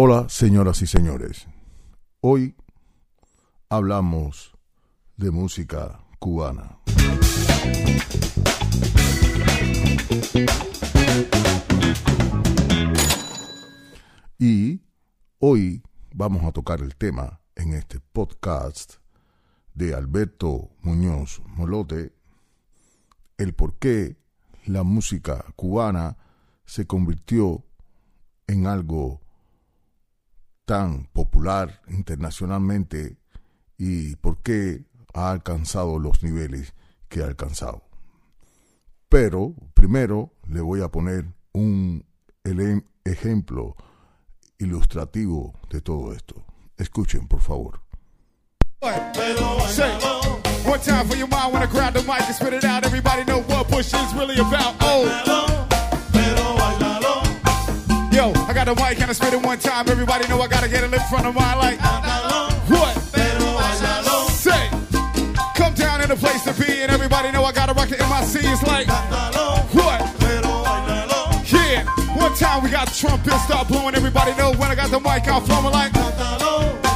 Hola, señoras y señores. Hoy hablamos de música cubana. Y hoy vamos a tocar el tema en este podcast de Alberto Muñoz Molote, el por qué la música cubana se convirtió en algo tan popular internacionalmente y por qué ha alcanzado los niveles que ha alcanzado. Pero primero le voy a poner un ejemplo ilustrativo de todo esto. Escuchen, por favor. One time for your mind I grab the mic and spit it out. Everybody know what push is really about. Oh. Yo, I got the mic and I spit it one time. Everybody know I gotta get it in front of my like. What? Say, come down in a place to be, and everybody know I gotta rock the MIC. It's like, what? Yeah, one time we got the trumpet start blowing. Everybody know when I got the mic, I'm flowing like.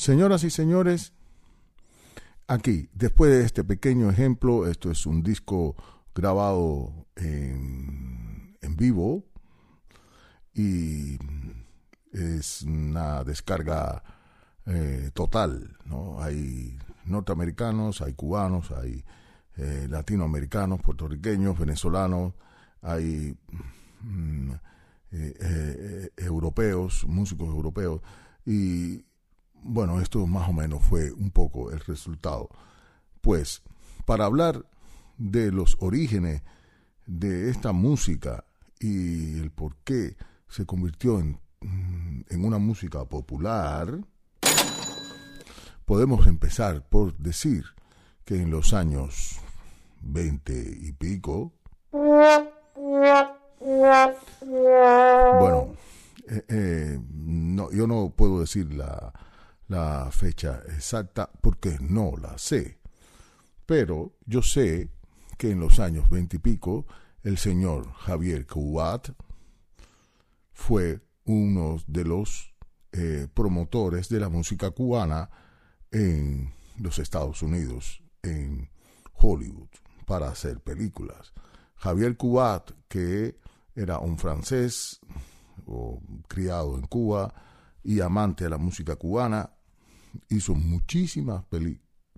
Señoras y señores, aquí, después de este pequeño ejemplo, esto es un disco grabado en, en vivo y es una descarga eh, total, ¿no? Hay norteamericanos, hay cubanos, hay eh, latinoamericanos, puertorriqueños, venezolanos, hay mm, eh, europeos, músicos europeos, y bueno, esto más o menos fue un poco el resultado. Pues, para hablar de los orígenes de esta música y el por qué se convirtió en, mm, en una música popular, podemos empezar por decir que en los años 20 y pico, bueno, eh, eh, no, yo no puedo decir la, la fecha exacta porque no la sé, pero yo sé que en los años 20 y pico el señor Javier Cubat fue uno de los eh, promotores de la música cubana en los Estados Unidos, en Hollywood, para hacer películas. Javier Cubat, que era un francés o criado en Cuba y amante de la música cubana, hizo muchísimas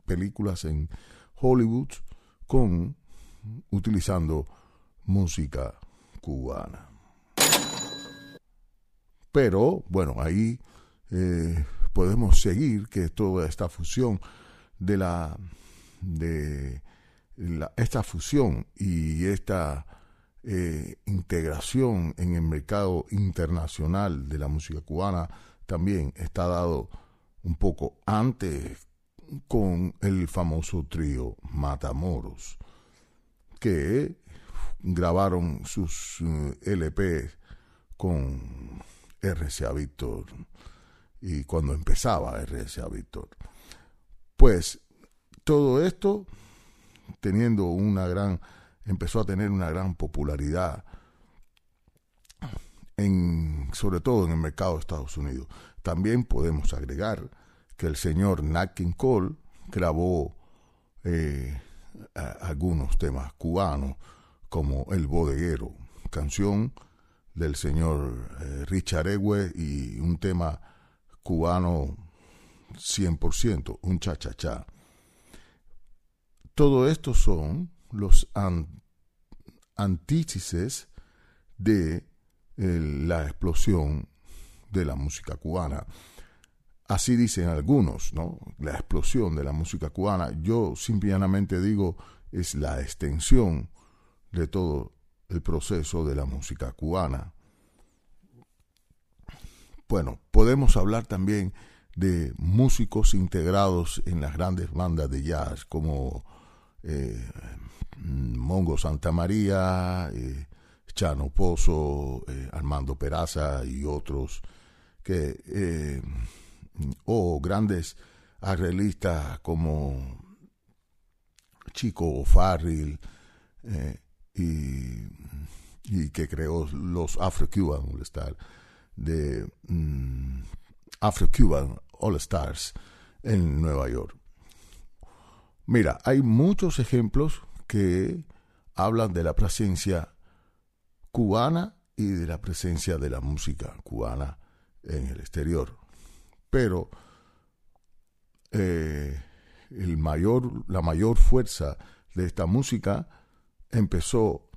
películas en Hollywood con utilizando música cubana. Pero bueno, ahí eh, podemos seguir que toda esta fusión de la de la- esta fusión y esta eh, integración en el mercado internacional de la música cubana también está dado un poco antes con el famoso trío Matamoros que grabaron sus eh, LP con RCA Víctor y cuando empezaba RCA Víctor. Pues todo esto teniendo una gran empezó a tener una gran popularidad sobre todo en el mercado de Estados Unidos. También podemos agregar que el señor Nat King Cole grabó eh, algunos temas cubanos como El Bodeguero, canción del señor eh, Richard Ewe y un tema cubano 100%, un cha-cha-cha. Todo esto son los antítesis de la explosión de la música cubana. Así dicen algunos, ¿no? La explosión de la música cubana. Yo simplemente digo es la extensión de todo el proceso de la música cubana. Bueno, podemos hablar también de músicos integrados en las grandes bandas de jazz como eh, Mongo Santa María, eh, Chano Pozo, eh, Armando Peraza y otros que o grandes arreglistas como Chico O'Farrill y, y, que creó los Afro-Cuban All Stars de mm, Afro-Cuban All Stars en Nueva York. Mira, hay muchos ejemplos que hablan de la presencia cubana y de la presencia de la música cubana en el exterior. Pero eh, el mayor, la mayor fuerza de esta música empezó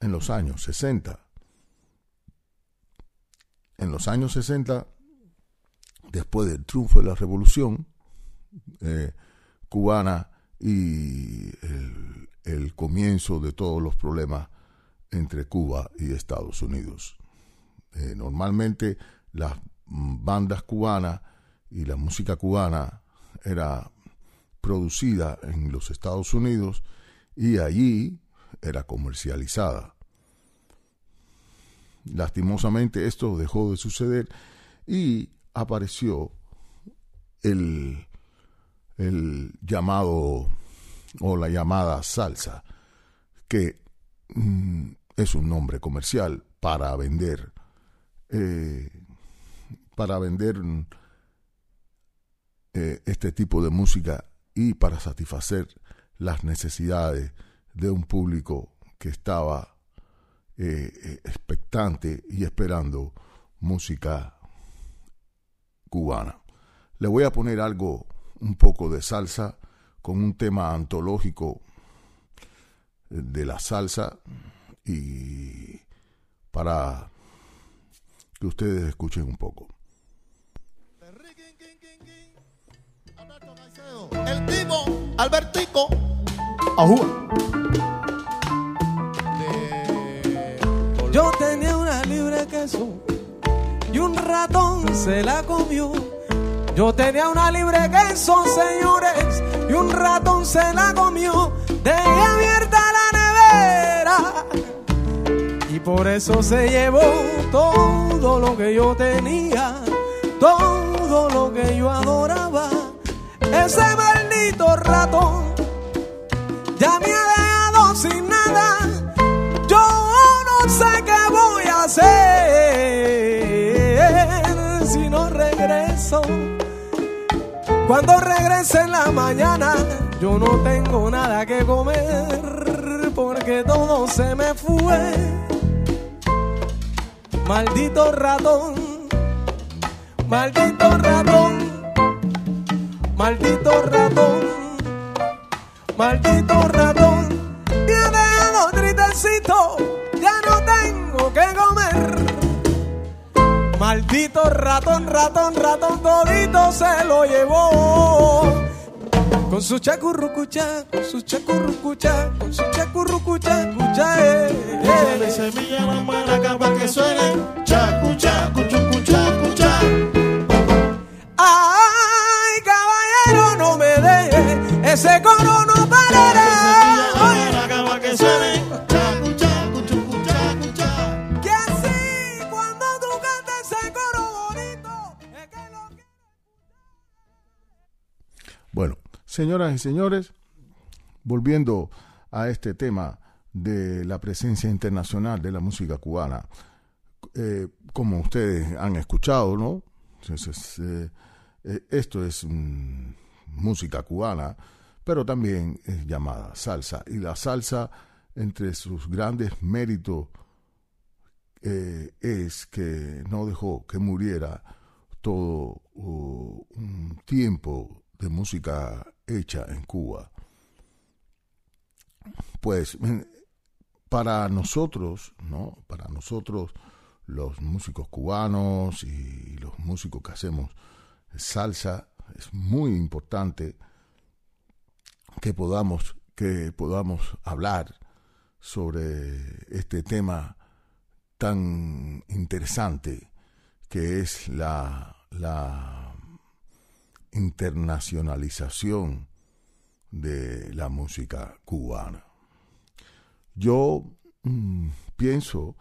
en los años 60. En los años 60, después del triunfo de la revolución eh, cubana y el, comienzo de todos los problemas entre Cuba y Estados Unidos. Eh, normalmente las bandas cubanas y la música cubana era producida en los Estados Unidos y allí era comercializada. Lastimosamente esto dejó de suceder y apareció el, el llamado o la llamada salsa, que mm, es un nombre comercial para vender, eh, para vender eh, este tipo de música y para satisfacer las necesidades de un público que estaba eh, expectante y esperando música cubana. Le voy a poner algo, un poco de salsa, con un tema antológico de la salsa y para que ustedes escuchen un poco. El tipo Albertico yo tenía una libre queso y un ratón se la comió. Yo tenía una libre queso, señores, y un ratón se la comió. Dejé abierta la y por eso se llevó todo lo que yo tenía, todo lo que yo adoraba. Ese maldito ratón ya me ha dejado sin nada. Yo no sé qué voy a hacer si no regreso. Cuando regrese en la mañana, yo no tengo nada que comer porque todo se me fue. Maldito ratón, maldito ratón, maldito ratón. Maldito ratón, me ha dejado tristecito, ya no tengo que comer. Maldito ratón, ratón, ratón, todito se lo llevó. Con su chacurrucucha, con su chacurrucucha, con su chacurrucucha, escucha, eh. eh. semilla la maraca para que suene, chacucha, cuchucucha, escucha. Ay, caballero, no me deje ese coro no Bueno, señoras y señores, volviendo a este tema de la presencia internacional de la música cubana, eh, como ustedes han escuchado, ¿no? Eh, esto es mm, música cubana pero también es llamada salsa. Y la salsa, entre sus grandes méritos, eh, es que no dejó que muriera todo uh, un tiempo de música hecha en Cuba. Pues para nosotros, ¿no? Para nosotros los músicos cubanos y los músicos que hacemos salsa es muy importante que podamos que podamos hablar sobre este tema tan interesante que es la, la internacionalización de la música cubana. Yo mm, pienso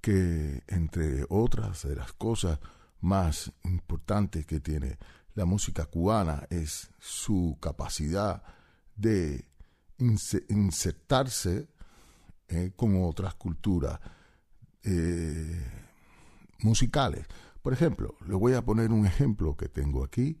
que entre otras de las cosas más importantes que tiene la música cubana es su capacidad de insertarse eh, con otras culturas eh, musicales. Por ejemplo, le voy a poner un ejemplo que tengo aquí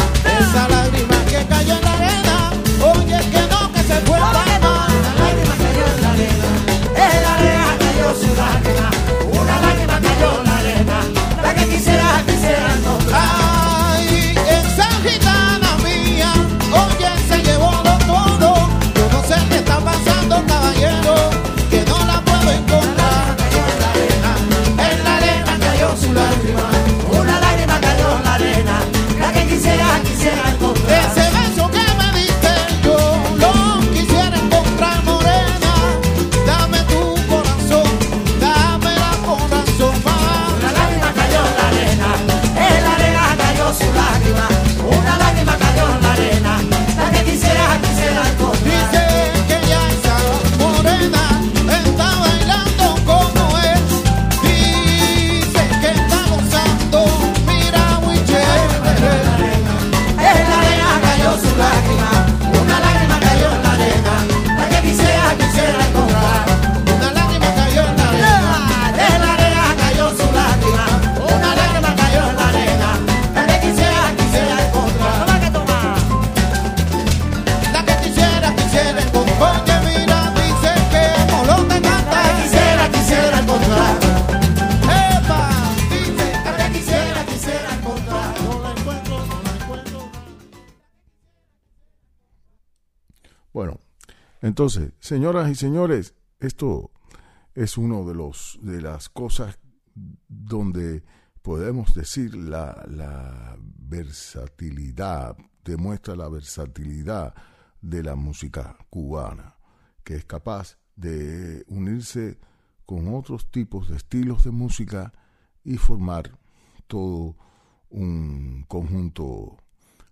entonces, señoras y señores, esto es uno de los de las cosas donde podemos decir la, la versatilidad, demuestra la versatilidad de la música cubana, que es capaz de unirse con otros tipos de estilos de música y formar todo un conjunto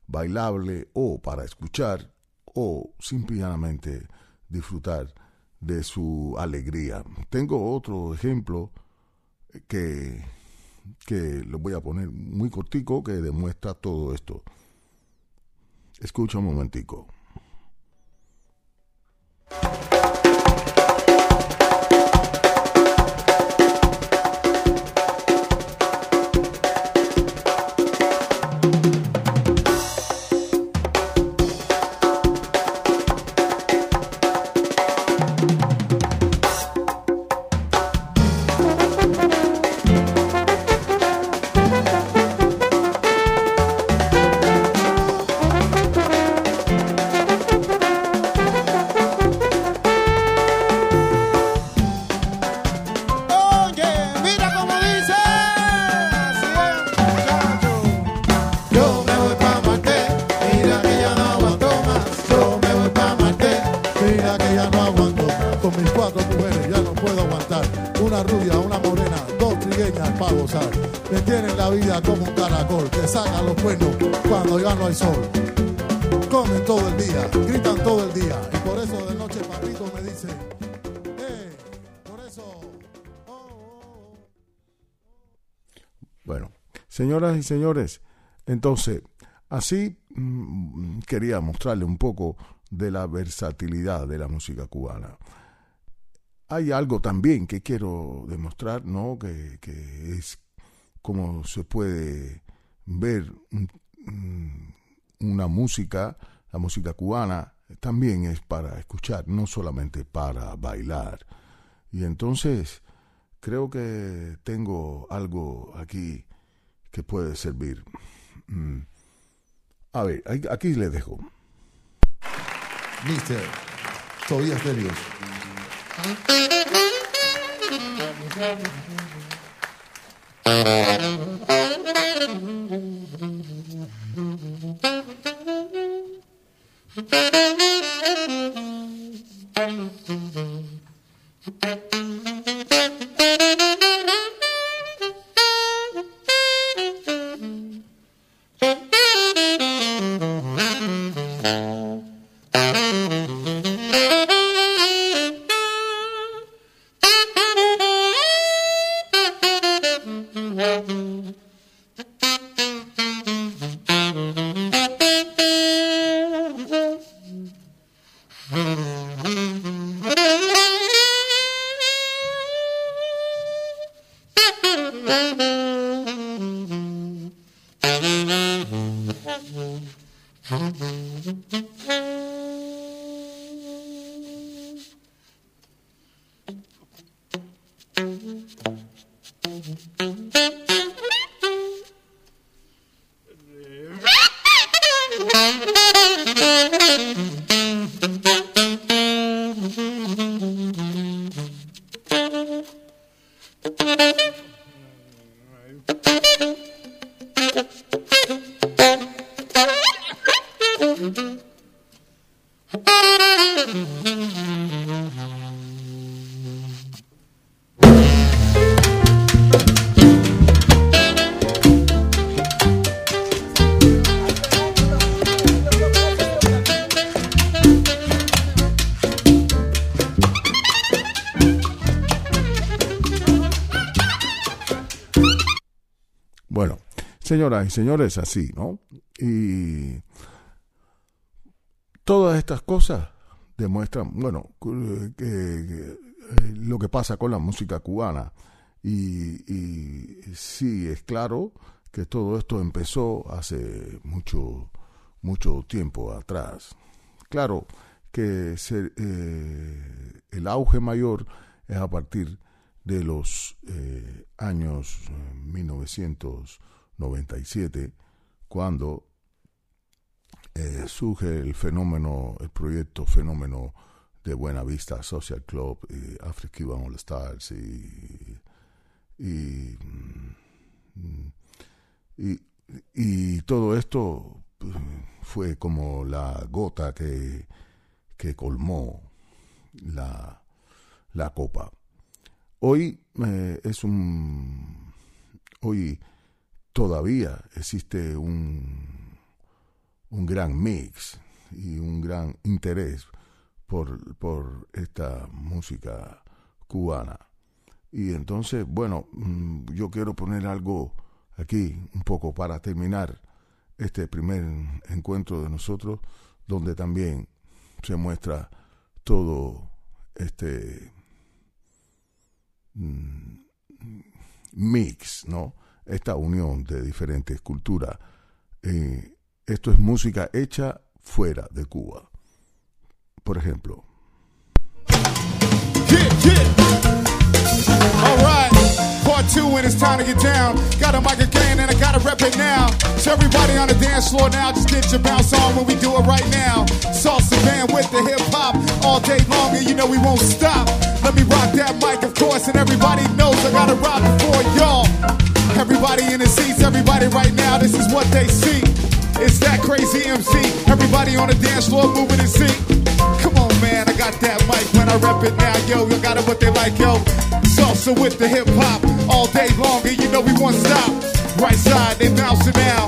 bailable o para escuchar o simplemente disfrutar de su alegría. Tengo otro ejemplo que, que lo voy a poner muy cortico que demuestra todo esto. Escucha un momentico. Sacan los cuernos cuando ya no hay sol. Comen todo el día, gritan todo el día. Y por eso de noche papito me dice, eh, por eso... oh, oh, oh". Bueno, señoras y señores, entonces, así mm, quería mostrarle un poco de la versatilidad de la música cubana. Hay algo también que quiero demostrar, ¿no? Que, que es cómo se puede ver mm, una música, la música cubana, también es para escuchar, no solamente para bailar. Y entonces creo que tengo algo aquí que puede servir. Mm. A ver, aquí le dejo. Mister Tobías Felios. Bueno, señoras y señores, así, ¿no? Y todas estas cosas demuestran, bueno, que, eh, lo que pasa con la música cubana. Y, sí, es claro que todo esto empezó hace mucho, mucho tiempo atrás. Claro que eh, el auge mayor es a partir de los eh, años 1900. 97, cuando eh, surge el fenómeno, el proyecto fenómeno de Buena Vista Social Club y Afro All Stars y, y, mm, y, todo esto pues, fue como la gota que, que colmó la, la copa. Hoy eh, es un... Hoy todavía existe un, un gran mix y un gran interés por, por esta música cubana. Y entonces, bueno, mm, yo quiero poner algo aquí, un poco para terminar este primer encuentro de nosotros, donde también se muestra todo este mm, mix, ¿no? Esta unión de diferentes culturas. Eh, esto es música hecha fuera de Cuba. Por ejemplo, Yeah, yeah. All right. Part two, and it's time to get down. Got a mic again, and I gotta rep it now. So everybody on the dance floor now, just get your bounce on when we do it right now. Salsa band with the hip hop all day long, and you know we won't stop. Let me rock that mic, of course, and everybody knows I gotta rock it for y'all. Everybody in the seats, everybody right now, this is what they see. It's that crazy MC. Everybody on the dance floor moving and see. Come on, man, I got that mic when I rep it now, yo. You got it what they like, yo. Salsa with the hip hop all day long, and you know we won't stop. Right side, they bouncing now.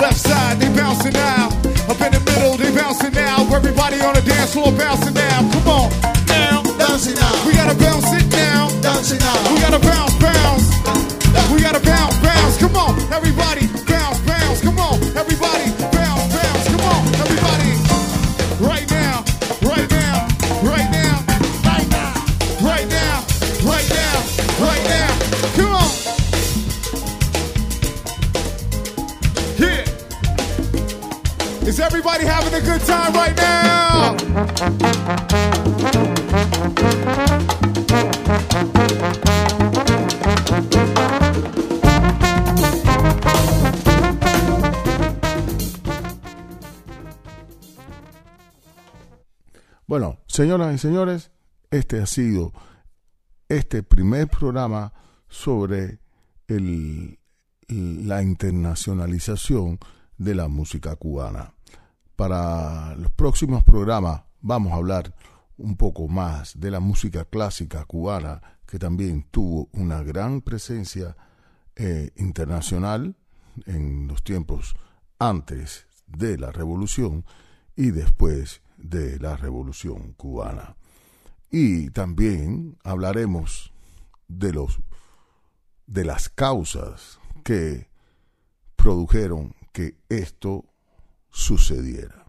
Left side, they bouncing now. Up in the middle, they bouncing now. Everybody on the dance floor bouncing now. Come on, now. Dancing now, We gotta bounce it now. dancing now. We gotta bounce, bounce. We gotta come on, everybody, bounce, bounce, come on, everybody, bounce, bounce, come on, everybody. Right now, right now, right now, right now, right now, right now, come on. Yeah. Is everybody having a good time right now? Señoras y señores, este ha sido este primer programa sobre la internacionalización de la música cubana. Para los próximos programas vamos a hablar un poco más de la música clásica cubana, que también tuvo una gran presencia eh, internacional en los tiempos antes de la revolución y después de la revolución cubana. Y también hablaremos de los de las causas que produjeron que esto sucediera.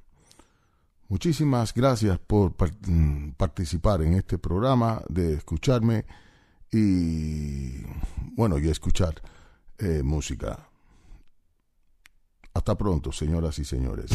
Muchísimas gracias por mm, participar en este programa, de escucharme y bueno, y escuchar eh, música. Hasta pronto, señoras y señores.